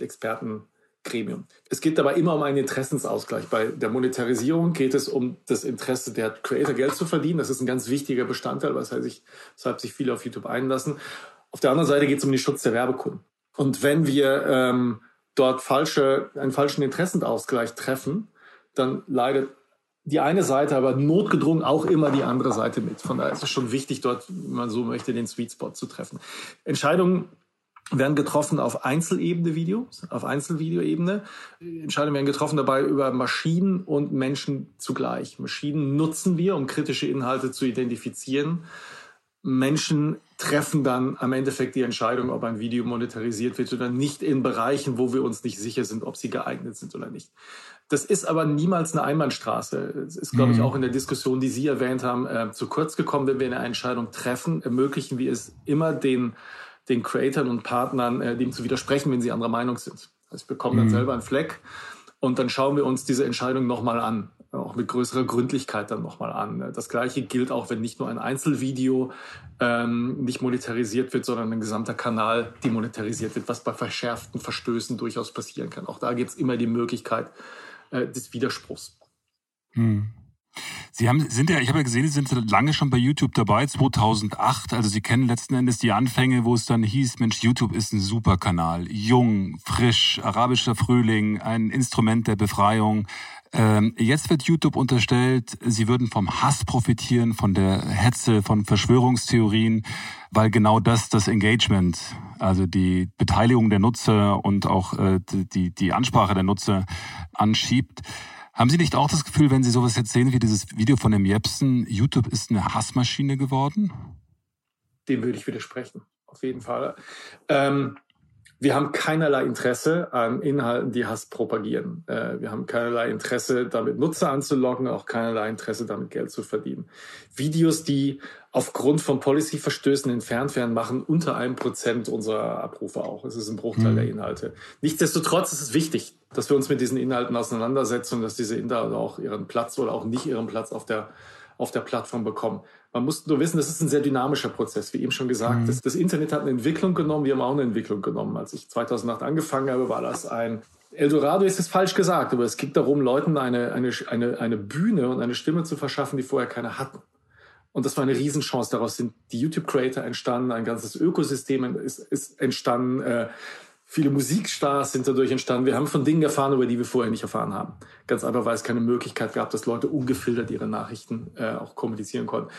Expertengremium. Es geht dabei immer um einen Interessensausgleich. Bei der Monetarisierung geht es um das Interesse der Creator, Geld zu verdienen. Das ist ein ganz wichtiger Bestandteil, weshalb sich, weshalb sich viele auf YouTube einlassen. Auf der anderen Seite geht es um den Schutz der Werbekunden. Und wenn wir ähm, dort falsche, einen falschen Interessenausgleich treffen, dann leidet die eine Seite, aber notgedrungen auch immer die andere Seite mit. Von daher ist es schon wichtig, dort, wenn man so möchte, den Sweet Spot zu treffen. Entscheidungen werden getroffen auf Einzelebene Videos, auf Einzelvideoebene. Entscheidungen werden getroffen dabei über Maschinen und Menschen zugleich. Maschinen nutzen wir, um kritische Inhalte zu identifizieren. Menschen treffen dann am Endeffekt die Entscheidung, ob ein Video monetarisiert wird oder nicht in Bereichen, wo wir uns nicht sicher sind, ob sie geeignet sind oder nicht. Das ist aber niemals eine Einbahnstraße. Es ist, glaube ich, mhm. auch in der Diskussion, die Sie erwähnt haben, äh, zu kurz gekommen. Wenn wir eine Entscheidung treffen, ermöglichen wir es immer den, den Creatoren und Partnern, äh, dem zu widersprechen, wenn sie anderer Meinung sind. Also wir bekommen mhm. dann selber einen Fleck und dann schauen wir uns diese Entscheidung nochmal an. auch mit größerer Gründlichkeit dann nochmal an. Das gleiche gilt auch, wenn nicht nur ein Einzelvideo ähm, nicht monetarisiert wird, sondern ein gesamter Kanal demonetarisiert wird, was bei verschärften Verstößen durchaus passieren kann. Auch da gibt es immer die Möglichkeit äh, des Widerspruchs. Hm. Sie haben, sind ja, ich habe ja gesehen, Sie sind lange schon bei YouTube dabei, 2008. Also Sie kennen letzten Endes die Anfänge, wo es dann hieß, Mensch, YouTube ist ein super Kanal. Jung, frisch, arabischer Frühling, ein Instrument der Befreiung. Ähm, jetzt wird YouTube unterstellt, Sie würden vom Hass profitieren, von der Hetze, von Verschwörungstheorien, weil genau das das Engagement, also die Beteiligung der Nutzer und auch äh, die, die Ansprache der Nutzer anschiebt. Haben Sie nicht auch das Gefühl, wenn Sie sowas jetzt sehen wie dieses Video von dem Jepsen, YouTube ist eine Hassmaschine geworden? Dem würde ich widersprechen, auf jeden Fall. Ähm, wir haben keinerlei Interesse an Inhalten, die Hass propagieren. Äh, wir haben keinerlei Interesse, damit Nutzer anzulocken, auch keinerlei Interesse, damit Geld zu verdienen. Videos, die aufgrund von Policy-Verstößen entfernt werden, machen unter einem Prozent unserer Abrufe auch. Es ist ein Bruchteil mhm. der Inhalte. Nichtsdestotrotz ist es wichtig, dass wir uns mit diesen Inhalten auseinandersetzen und dass diese Inhalte auch ihren Platz oder auch nicht ihren Platz auf der auf der Plattform bekommen. Man muss nur wissen, das ist ein sehr dynamischer Prozess, wie eben schon gesagt. Mhm. Das, das, Internet hat eine Entwicklung genommen, wir haben auch eine Entwicklung genommen. Als ich 2008 angefangen habe, war das ein Eldorado ist es falsch gesagt, aber es geht darum, Leuten eine, eine, eine, eine Bühne und eine Stimme zu verschaffen, die vorher keine hatten. Und das war eine Riesenchance. Daraus sind die YouTube-Creator entstanden, ein ganzes Ökosystem ist, ist entstanden. Äh, Viele Musikstars sind dadurch entstanden. Wir haben von Dingen erfahren, über die wir vorher nicht erfahren haben. Ganz einfach, weil es keine Möglichkeit gab, dass Leute ungefiltert ihre Nachrichten äh, auch kommunizieren konnten.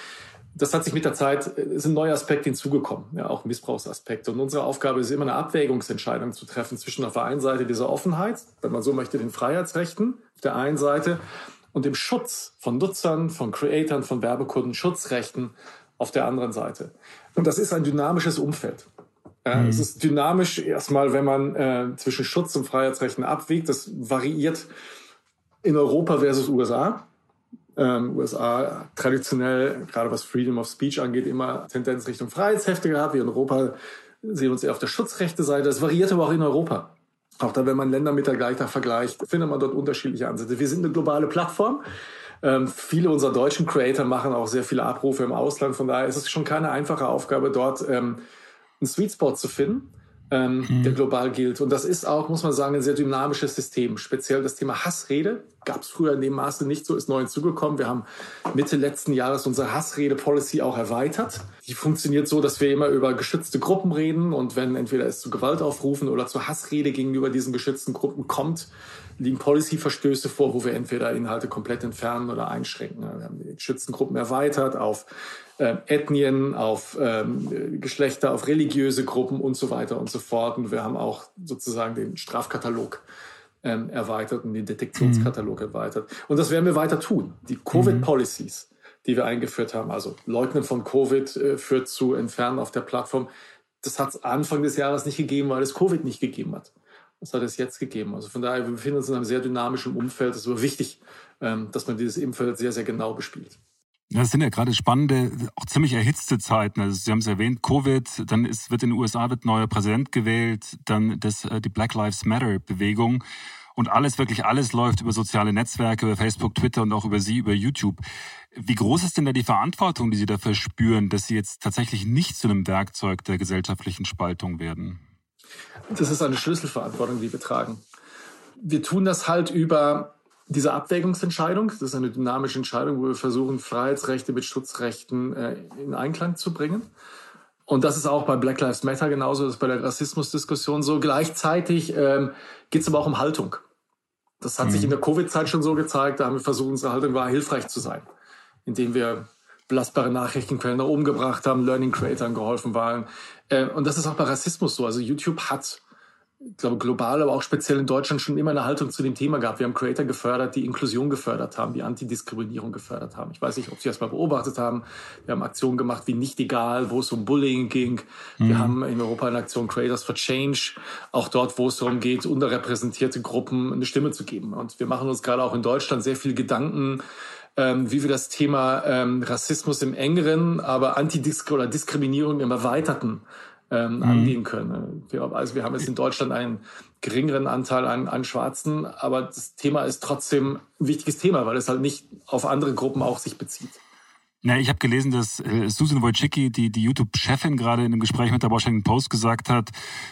Das hat sich mit der Zeit, äh, ist ein neuer Aspekt hinzugekommen, ja, auch Missbrauchsaspekte. Und unsere Aufgabe ist immer eine Abwägungsentscheidung zu treffen zwischen auf der einen Seite dieser Offenheit, wenn man so möchte, den Freiheitsrechten auf der einen Seite und dem Schutz von Nutzern, von Creatoren, von Werbekunden, Schutzrechten auf der anderen Seite. Und das ist ein dynamisches Umfeld. Äh, mhm. Es ist dynamisch erstmal, wenn man äh, zwischen Schutz und Freiheitsrechten abwiegt. Das variiert in Europa versus USA. Ähm, USA traditionell, gerade was Freedom of Speech angeht, immer Tendenz Richtung Freiheitshefte gehabt. Wir in Europa sehen uns eher auf der Schutzrechte-Seite. Das variiert aber auch in Europa. Auch da, wenn man Länder mit der Gleicher vergleicht, findet man dort unterschiedliche Ansätze. Wir sind eine globale Plattform. Ähm, viele unserer deutschen Creator machen auch sehr viele Abrufe im Ausland. Von daher ist es schon keine einfache Aufgabe, dort ähm, einen Sweet Spot zu finden, ähm, mhm. der global gilt. Und das ist auch, muss man sagen, ein sehr dynamisches System. Speziell das Thema Hassrede gab es früher in dem Maße nicht so, ist neu hinzugekommen. Wir haben Mitte letzten Jahres unsere Hassrede-Policy auch erweitert. Die funktioniert so, dass wir immer über geschützte Gruppen reden und wenn entweder es zu Gewaltaufrufen oder zu Hassrede gegenüber diesen geschützten Gruppen kommt, liegen Policy-Verstöße vor, wo wir entweder Inhalte komplett entfernen oder einschränken. Wir haben die Schützengruppen erweitert auf äh, Ethnien, auf ähm, Geschlechter, auf religiöse Gruppen und so weiter und so fort. Und wir haben auch sozusagen den Strafkatalog ähm, erweitert und den Detektionskatalog mhm. erweitert. Und das werden wir weiter tun. Die Covid-Policies, die wir eingeführt haben, also Leugnen von Covid äh, führt zu Entfernen auf der Plattform, das hat es Anfang des Jahres nicht gegeben, weil es Covid nicht gegeben hat. Das hat es jetzt gegeben. Also von daher, wir befinden uns in einem sehr dynamischen Umfeld. Es ist aber wichtig, ähm, dass man dieses Umfeld sehr, sehr genau bespielt. Das sind ja gerade spannende, auch ziemlich erhitzte Zeiten. Also Sie haben es erwähnt, Covid, dann ist, wird in den USA wird neuer Präsident gewählt, dann das, äh, die Black Lives Matter Bewegung. Und alles, wirklich alles läuft über soziale Netzwerke, über Facebook, Twitter und auch über Sie, über YouTube. Wie groß ist denn da die Verantwortung, die Sie dafür spüren, dass Sie jetzt tatsächlich nicht zu einem Werkzeug der gesellschaftlichen Spaltung werden? Das ist eine Schlüsselverantwortung, die wir tragen. Wir tun das halt über diese Abwägungsentscheidung. Das ist eine dynamische Entscheidung, wo wir versuchen, Freiheitsrechte mit Schutzrechten äh, in Einklang zu bringen. Und das ist auch bei Black Lives Matter genauso, das ist bei der Rassismusdiskussion so. Gleichzeitig ähm, geht es aber auch um Haltung. Das hat mhm. sich in der Covid-Zeit schon so gezeigt. Da haben wir versucht, unsere Haltung war, hilfreich zu sein, indem wir belastbare Nachrichtenquellen nach oben gebracht haben, Learning Creators geholfen waren. Äh, und das ist auch bei Rassismus so. Also YouTube hat, ich glaube global, aber auch speziell in Deutschland schon immer eine Haltung zu dem Thema gehabt. Wir haben Creator gefördert, die Inklusion gefördert haben, die Antidiskriminierung gefördert haben. Ich weiß nicht, ob Sie das mal beobachtet haben. Wir haben Aktionen gemacht wie Nicht egal, wo es um Bullying ging. Mhm. Wir haben in Europa eine Aktion Creators for Change, auch dort, wo es darum geht, unterrepräsentierte Gruppen eine Stimme zu geben. Und wir machen uns gerade auch in Deutschland sehr viel Gedanken, ähm, wie wir das Thema ähm, Rassismus im engeren, aber Antidisk oder Diskriminierung im erweiterten ähm, mhm. angehen können. Also wir haben jetzt in Deutschland einen geringeren Anteil an, an Schwarzen, aber das Thema ist trotzdem ein wichtiges Thema, weil es halt nicht auf andere Gruppen auch sich bezieht. Ja, ich habe gelesen, dass äh, Susan Wojcicki, die, die YouTube-Chefin, gerade in einem Gespräch mit der Washington Post gesagt hat,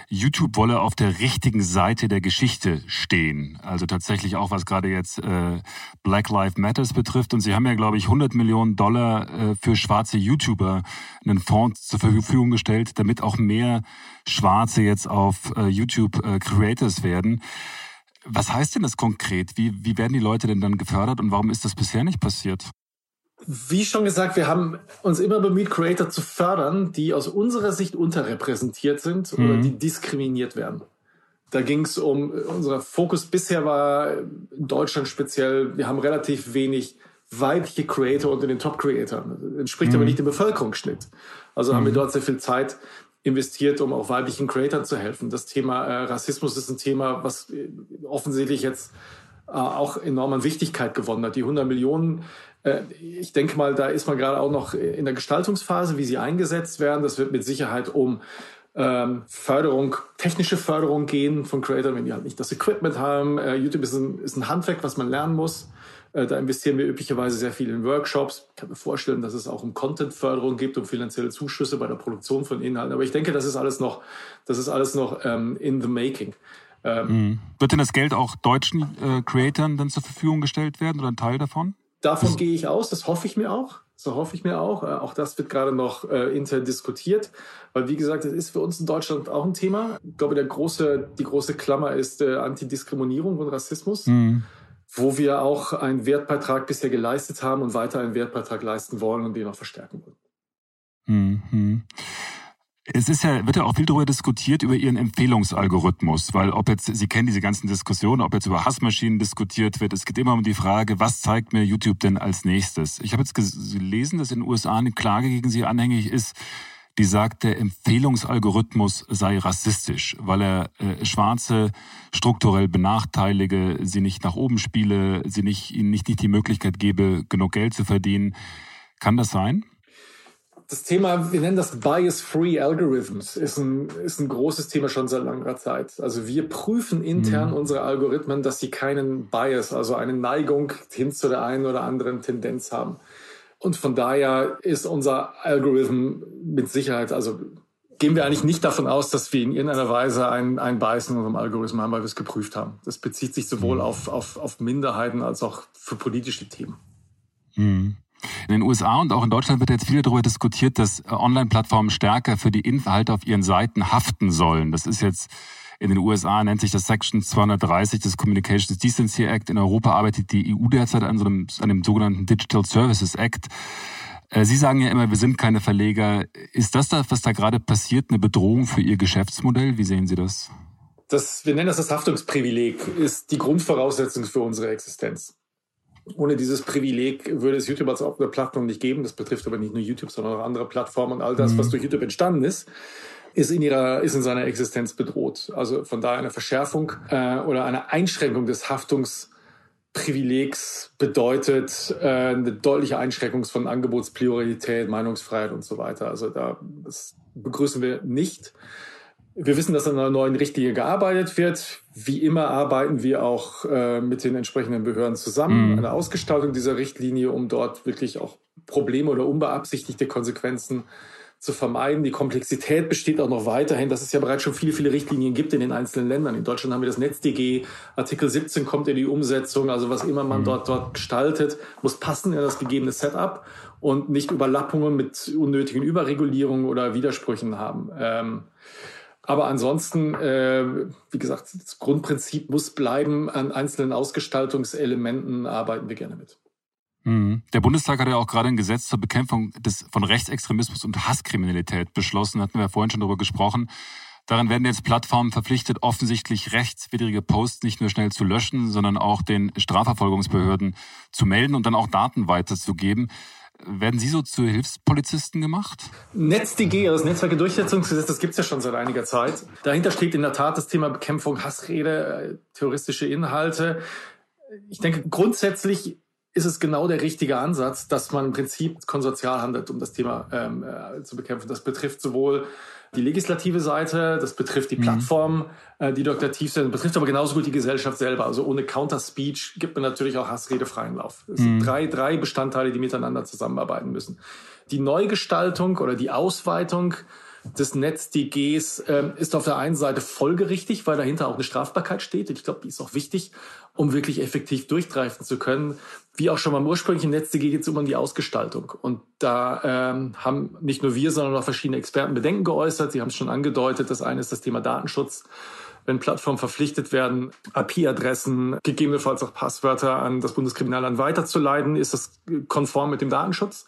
YouTube wolle auf der richtigen Seite der Geschichte stehen. Also tatsächlich auch, was gerade jetzt äh, Black Lives Matters betrifft. Und sie haben ja, glaube ich, 100 Millionen Dollar äh, für schwarze YouTuber einen Fonds zur Verfügung gestellt, damit auch mehr Schwarze jetzt auf äh, YouTube äh, Creators werden. Was heißt denn das konkret? Wie, wie werden die Leute denn dann gefördert und warum ist das bisher nicht passiert? Wie schon gesagt, wir haben uns immer bemüht, Creator zu fördern, die aus unserer Sicht unterrepräsentiert sind mhm. oder die diskriminiert werden. Da ging es um, unser Fokus bisher war in Deutschland speziell, wir haben relativ wenig weibliche Creator unter den Top-Creatoren. Entspricht mhm. aber nicht dem Bevölkerungsschnitt. Also mhm. haben wir mhm. dort sehr viel Zeit investiert, um auch weiblichen Creatoren zu helfen. Das Thema äh, Rassismus ist ein Thema, was äh, offensichtlich jetzt äh, auch enorm an Wichtigkeit gewonnen hat. Die 100 Millionen ich denke mal, da ist man gerade auch noch in der Gestaltungsphase, wie sie eingesetzt werden. Das wird mit Sicherheit um ähm, Förderung, technische Förderung gehen von Creators, wenn die halt nicht das Equipment haben. Äh, YouTube ist ein, ist ein Handwerk, was man lernen muss. Äh, da investieren wir üblicherweise sehr viel in Workshops. Ich kann mir vorstellen, dass es auch um Content-Förderung gibt, um finanzielle Zuschüsse bei der Produktion von Inhalten. Aber ich denke, das ist alles noch, das ist alles noch ähm, in the making. Ähm, mhm. Wird denn das Geld auch deutschen äh, Creatoren dann zur Verfügung gestellt werden oder ein Teil davon? Davon gehe ich aus, das hoffe ich mir auch. So hoffe ich mir auch. Äh, auch das wird gerade noch äh, intern diskutiert. Weil, wie gesagt, es ist für uns in Deutschland auch ein Thema. Ich glaube, der große, die große Klammer ist äh, Antidiskriminierung und Rassismus, mhm. wo wir auch einen Wertbeitrag bisher geleistet haben und weiter einen Wertbeitrag leisten wollen und den auch verstärken wollen. Mhm. Es ist ja, wird ja auch viel darüber diskutiert, über Ihren Empfehlungsalgorithmus, weil ob jetzt, Sie kennen diese ganzen Diskussionen, ob jetzt über Hassmaschinen diskutiert wird, es geht immer um die Frage, was zeigt mir YouTube denn als nächstes? Ich habe jetzt gelesen, dass in den USA eine Klage gegen Sie anhängig ist, die sagt, der Empfehlungsalgorithmus sei rassistisch, weil er äh, Schwarze strukturell benachteilige, sie nicht nach oben spiele, sie nicht, ihnen nicht, nicht die Möglichkeit gebe, genug Geld zu verdienen. Kann das sein? Das Thema, wir nennen das Bias-Free Algorithms, ist ein, ist ein großes Thema schon seit langer Zeit. Also wir prüfen intern mhm. unsere Algorithmen, dass sie keinen Bias, also eine Neigung hin zu der einen oder anderen Tendenz haben. Und von daher ist unser Algorithm mit Sicherheit, also gehen wir eigentlich nicht davon aus, dass wir in irgendeiner Weise ein, ein Bias in unserem Algorithmen haben, weil wir es geprüft haben. Das bezieht sich sowohl mhm. auf, auf, auf Minderheiten als auch für politische Themen. Mhm. In den USA und auch in Deutschland wird jetzt viel darüber diskutiert, dass äh, Online-Plattformen stärker für die Inhalte auf ihren Seiten haften sollen. Das ist jetzt in den USA nennt sich das Section 230 des Communications Decency Act. In Europa arbeitet die EU derzeit an, so einem, an dem sogenannten Digital Services Act. Äh, Sie sagen ja immer, wir sind keine Verleger. Ist das, da, was da gerade passiert, eine Bedrohung für Ihr Geschäftsmodell? Wie sehen Sie das? Das, wir nennen das das Haftungsprivileg, ist die Grundvoraussetzung für unsere Existenz. Ohne dieses Privileg würde es YouTube als offene Plattform nicht geben. Das betrifft aber nicht nur YouTube, sondern auch andere Plattformen und all das, mhm. was durch YouTube entstanden ist ist in ihrer ist in seiner Existenz bedroht. Also von daher eine Verschärfung äh, oder eine Einschränkung des Haftungsprivilegs bedeutet äh, eine deutliche Einschränkung von Angebotspriorität, Meinungsfreiheit und so weiter. Also da das begrüßen wir nicht. Wir wissen, dass an einer neuen Richtlinie gearbeitet wird. Wie immer arbeiten wir auch äh, mit den entsprechenden Behörden zusammen. Mhm. Eine Ausgestaltung dieser Richtlinie, um dort wirklich auch Probleme oder unbeabsichtigte Konsequenzen zu vermeiden. Die Komplexität besteht auch noch weiterhin, dass es ja bereits schon viele, viele Richtlinien gibt in den einzelnen Ländern. In Deutschland haben wir das NetzDG, Artikel 17 kommt in die Umsetzung. Also was immer man mhm. dort, dort gestaltet, muss passen in das gegebene Setup und nicht Überlappungen mit unnötigen Überregulierungen oder Widersprüchen haben. Ähm, aber ansonsten, äh, wie gesagt, das Grundprinzip muss bleiben. An einzelnen Ausgestaltungselementen arbeiten wir gerne mit. Mhm. Der Bundestag hat ja auch gerade ein Gesetz zur Bekämpfung des, von Rechtsextremismus und Hasskriminalität beschlossen. Hatten wir ja vorhin schon darüber gesprochen. Darin werden jetzt Plattformen verpflichtet, offensichtlich rechtswidrige Posts nicht nur schnell zu löschen, sondern auch den Strafverfolgungsbehörden zu melden und dann auch Daten weiterzugeben. Werden Sie so zu Hilfspolizisten gemacht? NetzDG, also das Netzwerke-Durchsetzungsgesetz, das gibt es ja schon seit einiger Zeit. Dahinter steht in der Tat das Thema Bekämpfung Hassrede, äh, terroristische Inhalte. Ich denke, grundsätzlich ist es genau der richtige Ansatz, dass man im Prinzip konsortial handelt, um das Thema ähm, äh, zu bekämpfen. Das betrifft sowohl die legislative Seite, das betrifft die mhm. Plattformen, äh, die dort aktiv sind, betrifft aber genauso gut die Gesellschaft selber. Also ohne Counter-Speech gibt man natürlich auch Hassrede freien Lauf. Es mhm. sind drei, drei Bestandteile, die miteinander zusammenarbeiten müssen. Die Neugestaltung oder die Ausweitung des NetzDGs äh, ist auf der einen Seite folgerichtig, weil dahinter auch eine Strafbarkeit steht. Und ich glaube, die ist auch wichtig, um wirklich effektiv durchgreifen zu können. Wie auch schon beim ursprünglichen NetzDG geht es immer um die Ausgestaltung. Und da ähm, haben nicht nur wir, sondern auch verschiedene Experten Bedenken geäußert. Sie haben es schon angedeutet. Das eine ist das Thema Datenschutz wenn Plattformen verpflichtet werden, IP-Adressen, gegebenenfalls auch Passwörter an das Bundeskriminalamt weiterzuleiten, ist das konform mit dem Datenschutz.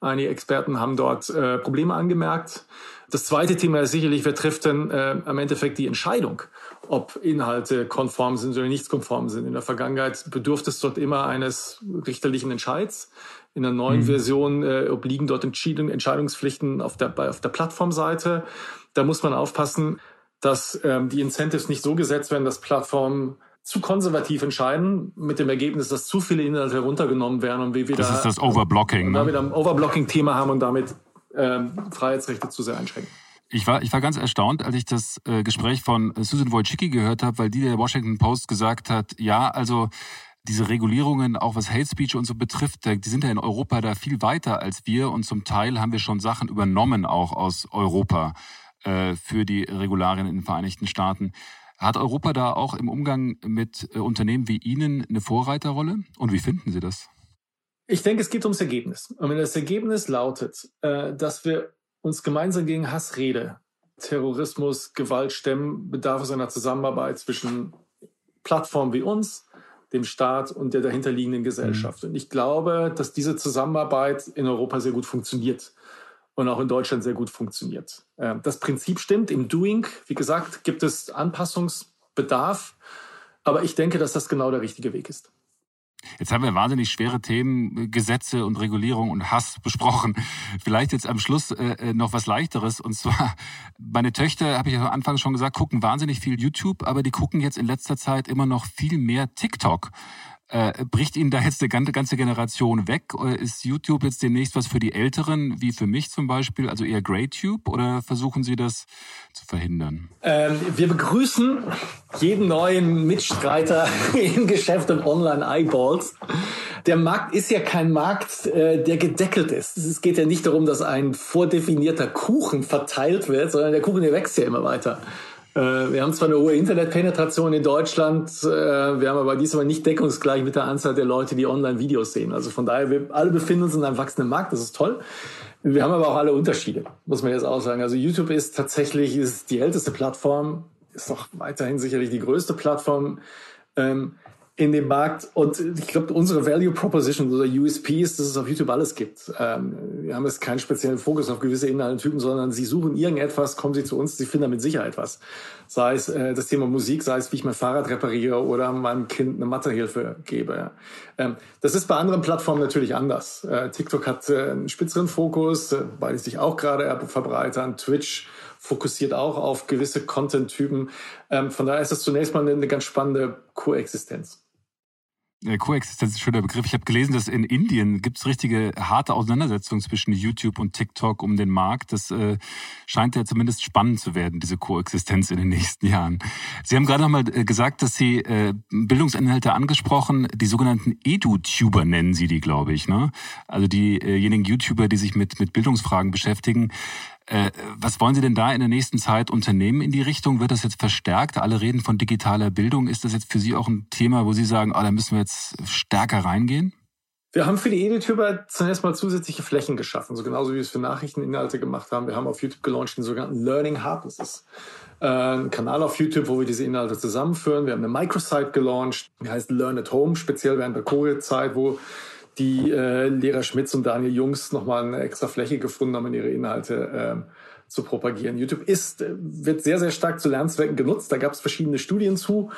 Einige Experten haben dort äh, Probleme angemerkt. Das zweite Thema ist sicherlich, wer trifft denn äh, am Endeffekt die Entscheidung, ob Inhalte konform sind oder nicht konform sind. In der Vergangenheit bedurfte es dort immer eines richterlichen Entscheids. In der neuen mhm. Version äh, obliegen dort Entscheidungspflichten auf der, auf der Plattformseite. Da muss man aufpassen, dass ähm, die Incentives nicht so gesetzt werden, dass Plattformen zu konservativ entscheiden, mit dem Ergebnis, dass zu viele Inhalte heruntergenommen werden und wir wieder das ist das Overblocking, ne? wieder ein Overblocking-Thema haben und damit ähm, Freiheitsrechte zu sehr einschränken. Ich war, ich war ganz erstaunt, als ich das äh, Gespräch von Susan Wojcicki gehört habe, weil die der Washington Post gesagt hat, ja, also diese Regulierungen, auch was Hate Speech und so betrifft, die sind ja in Europa da viel weiter als wir und zum Teil haben wir schon Sachen übernommen auch aus Europa äh, für die Regularien in den Vereinigten Staaten. Hat Europa da auch im Umgang mit äh, Unternehmen wie Ihnen eine Vorreiterrolle? Und wie finden Sie das? Ich denke, es geht ums Ergebnis. Und wenn das Ergebnis lautet, äh, dass wir uns gemeinsam gegen Hassrede, Terrorismus, Gewalt stemmen, bedarf es einer Zusammenarbeit zwischen Plattformen wie uns, dem Staat und der dahinterliegenden Gesellschaft. Mhm. Und ich glaube, dass diese Zusammenarbeit in Europa sehr gut funktioniert und auch in Deutschland sehr gut funktioniert. Ähm, das Prinzip stimmt. Im Doing, wie gesagt, gibt es Anpassungsbedarf. Aber ich denke, dass das genau der richtige Weg ist. Jetzt haben wir wahnsinnig schwere Themen, Gesetze und Regulierung und Hass besprochen. Vielleicht jetzt am Schluss äh, äh noch was leichteres. Und zwar, meine Töchter, habe ich am Anfang schon gesagt, gucken wahnsinnig viel YouTube, aber die gucken jetzt in letzter Zeit immer noch viel mehr TikTok. Äh, bricht Ihnen da jetzt eine ganze, Generation weg? Oder ist YouTube jetzt demnächst was für die Älteren, wie für mich zum Beispiel, also eher GreyTube? Oder versuchen Sie das zu verhindern? Ähm, wir begrüßen jeden neuen Mitstreiter im Geschäft und Online-Eyeballs. Der Markt ist ja kein Markt, äh, der gedeckelt ist. Es geht ja nicht darum, dass ein vordefinierter Kuchen verteilt wird, sondern der Kuchen, der wächst ja immer weiter. Äh, wir haben zwar eine hohe Internetpenetration in Deutschland, äh, wir haben aber diesmal nicht deckungsgleich mit der Anzahl der Leute, die Online-Videos sehen. Also von daher, wir alle befinden uns in einem wachsenden Markt, das ist toll. Wir haben aber auch alle Unterschiede, muss man jetzt auch sagen. Also YouTube ist tatsächlich ist die älteste Plattform, ist doch weiterhin sicherlich die größte Plattform. Ähm, in dem Markt. Und ich glaube, unsere Value Proposition oder USP ist, dass es auf YouTube alles gibt. Ähm, wir haben jetzt keinen speziellen Fokus auf gewisse Inhaltstypen, sondern sie suchen irgendetwas, kommen sie zu uns, sie finden damit sicher etwas. Sei es äh, das Thema Musik, sei es, wie ich mein Fahrrad repariere oder meinem Kind eine Mathehilfe gebe. Ähm, das ist bei anderen Plattformen natürlich anders. Äh, TikTok hat äh, einen spitzeren Fokus, äh, weil es sich auch gerade verbreitern. Twitch fokussiert auch auf gewisse Content-Typen. Ähm, von daher ist das zunächst mal eine, eine ganz spannende Koexistenz. Koexistenz ist ein schöner Begriff. Ich habe gelesen, dass in Indien gibt es richtige harte Auseinandersetzungen zwischen YouTube und TikTok um den Markt. Das äh, scheint ja zumindest spannend zu werden, diese Koexistenz in den nächsten Jahren. Sie haben gerade nochmal äh, gesagt, dass Sie äh, Bildungsinhalte angesprochen, die sogenannten EduTuber nennen Sie die, glaube ich. Ne? Also diejenigen YouTuber, die sich mit, mit Bildungsfragen beschäftigen. Äh, was wollen Sie denn da in der nächsten Zeit unternehmen in die Richtung? Wird das jetzt verstärkt? Alle reden von digitaler Bildung. Ist das jetzt für Sie auch ein Thema, wo Sie sagen, ah, da müssen wir jetzt stärker reingehen? Wir haben für die EditüBer zunächst mal zusätzliche Flächen geschaffen, so genauso wie wir es für Nachrichteninhalte gemacht haben. Wir haben auf YouTube gelauncht den sogenannten Learning Hub. Das ist äh, ein Kanal auf YouTube, wo wir diese Inhalte zusammenführen. Wir haben eine Microsite gelauncht, die heißt Learn at Home, speziell während der Covid-Zeit, wo die äh, Lehrer Schmitz und Daniel Jungs nochmal eine extra Fläche gefunden haben, in ihre Inhalte äh, zu propagieren. YouTube ist, äh, wird sehr, sehr stark zu Lernzwecken genutzt. Da gab es verschiedene Studien zu.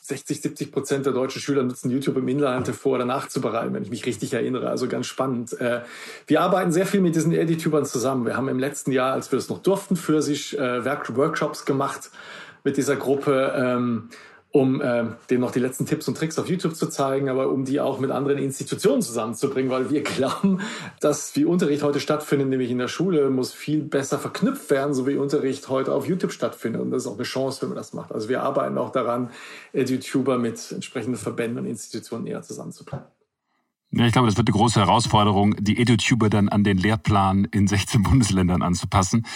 60, 70 Prozent der deutschen Schüler nutzen YouTube, um Inhalte vor- oder nachzubereiten, wenn ich mich richtig erinnere. Also ganz spannend. Äh, wir arbeiten sehr viel mit diesen Editubern zusammen. Wir haben im letzten Jahr, als wir es noch durften, für sich äh, Workshops gemacht mit dieser Gruppe. Um äh, denen noch die letzten Tipps und Tricks auf YouTube zu zeigen, aber um die auch mit anderen Institutionen zusammenzubringen, weil wir glauben, dass wie Unterricht heute stattfindet, nämlich in der Schule, muss viel besser verknüpft werden, so wie Unterricht heute auf YouTube stattfindet. Und das ist auch eine Chance, wenn man das macht. Also wir arbeiten auch daran, YouTuber mit entsprechenden Verbänden und Institutionen näher zusammenzubringen. Ja, ich glaube, das wird eine große Herausforderung, die EduTuber dann an den Lehrplan in 16 Bundesländern anzupassen.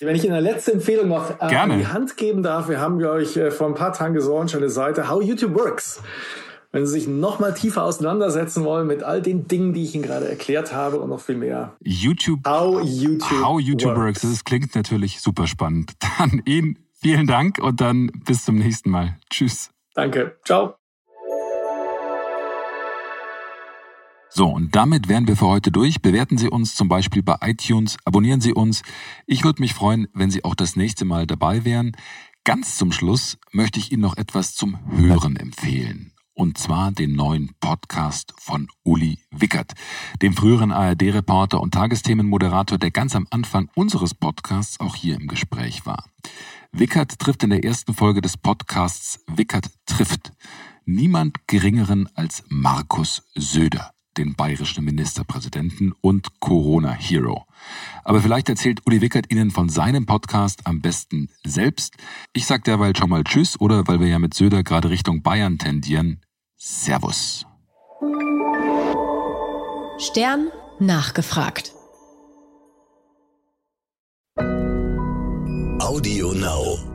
Wenn ich Ihnen eine letzte Empfehlung noch äh, Gerne. an die Hand geben darf, wir haben, glaube ich, äh, vor ein paar Tagen gesorgt eine Seite How YouTube Works. Wenn Sie sich noch mal tiefer auseinandersetzen wollen mit all den Dingen, die ich Ihnen gerade erklärt habe und noch viel mehr. YouTube. How YouTube, How YouTube Works. Das klingt natürlich super spannend. Dann Ihnen vielen Dank und dann bis zum nächsten Mal. Tschüss. Danke. Ciao. So, und damit wären wir für heute durch. Bewerten Sie uns zum Beispiel bei iTunes, abonnieren Sie uns. Ich würde mich freuen, wenn Sie auch das nächste Mal dabei wären. Ganz zum Schluss möchte ich Ihnen noch etwas zum Hören empfehlen. Und zwar den neuen Podcast von Uli Wickert, dem früheren ARD-Reporter und Tagesthemenmoderator, der ganz am Anfang unseres Podcasts auch hier im Gespräch war. Wickert trifft in der ersten Folge des Podcasts Wickert trifft niemand geringeren als Markus Söder den bayerischen Ministerpräsidenten und Corona-Hero. Aber vielleicht erzählt Uli Wickert Ihnen von seinem Podcast am besten selbst. Ich sage derweil schon mal Tschüss oder weil wir ja mit Söder gerade Richtung Bayern tendieren, Servus. Stern nachgefragt. Audio Now.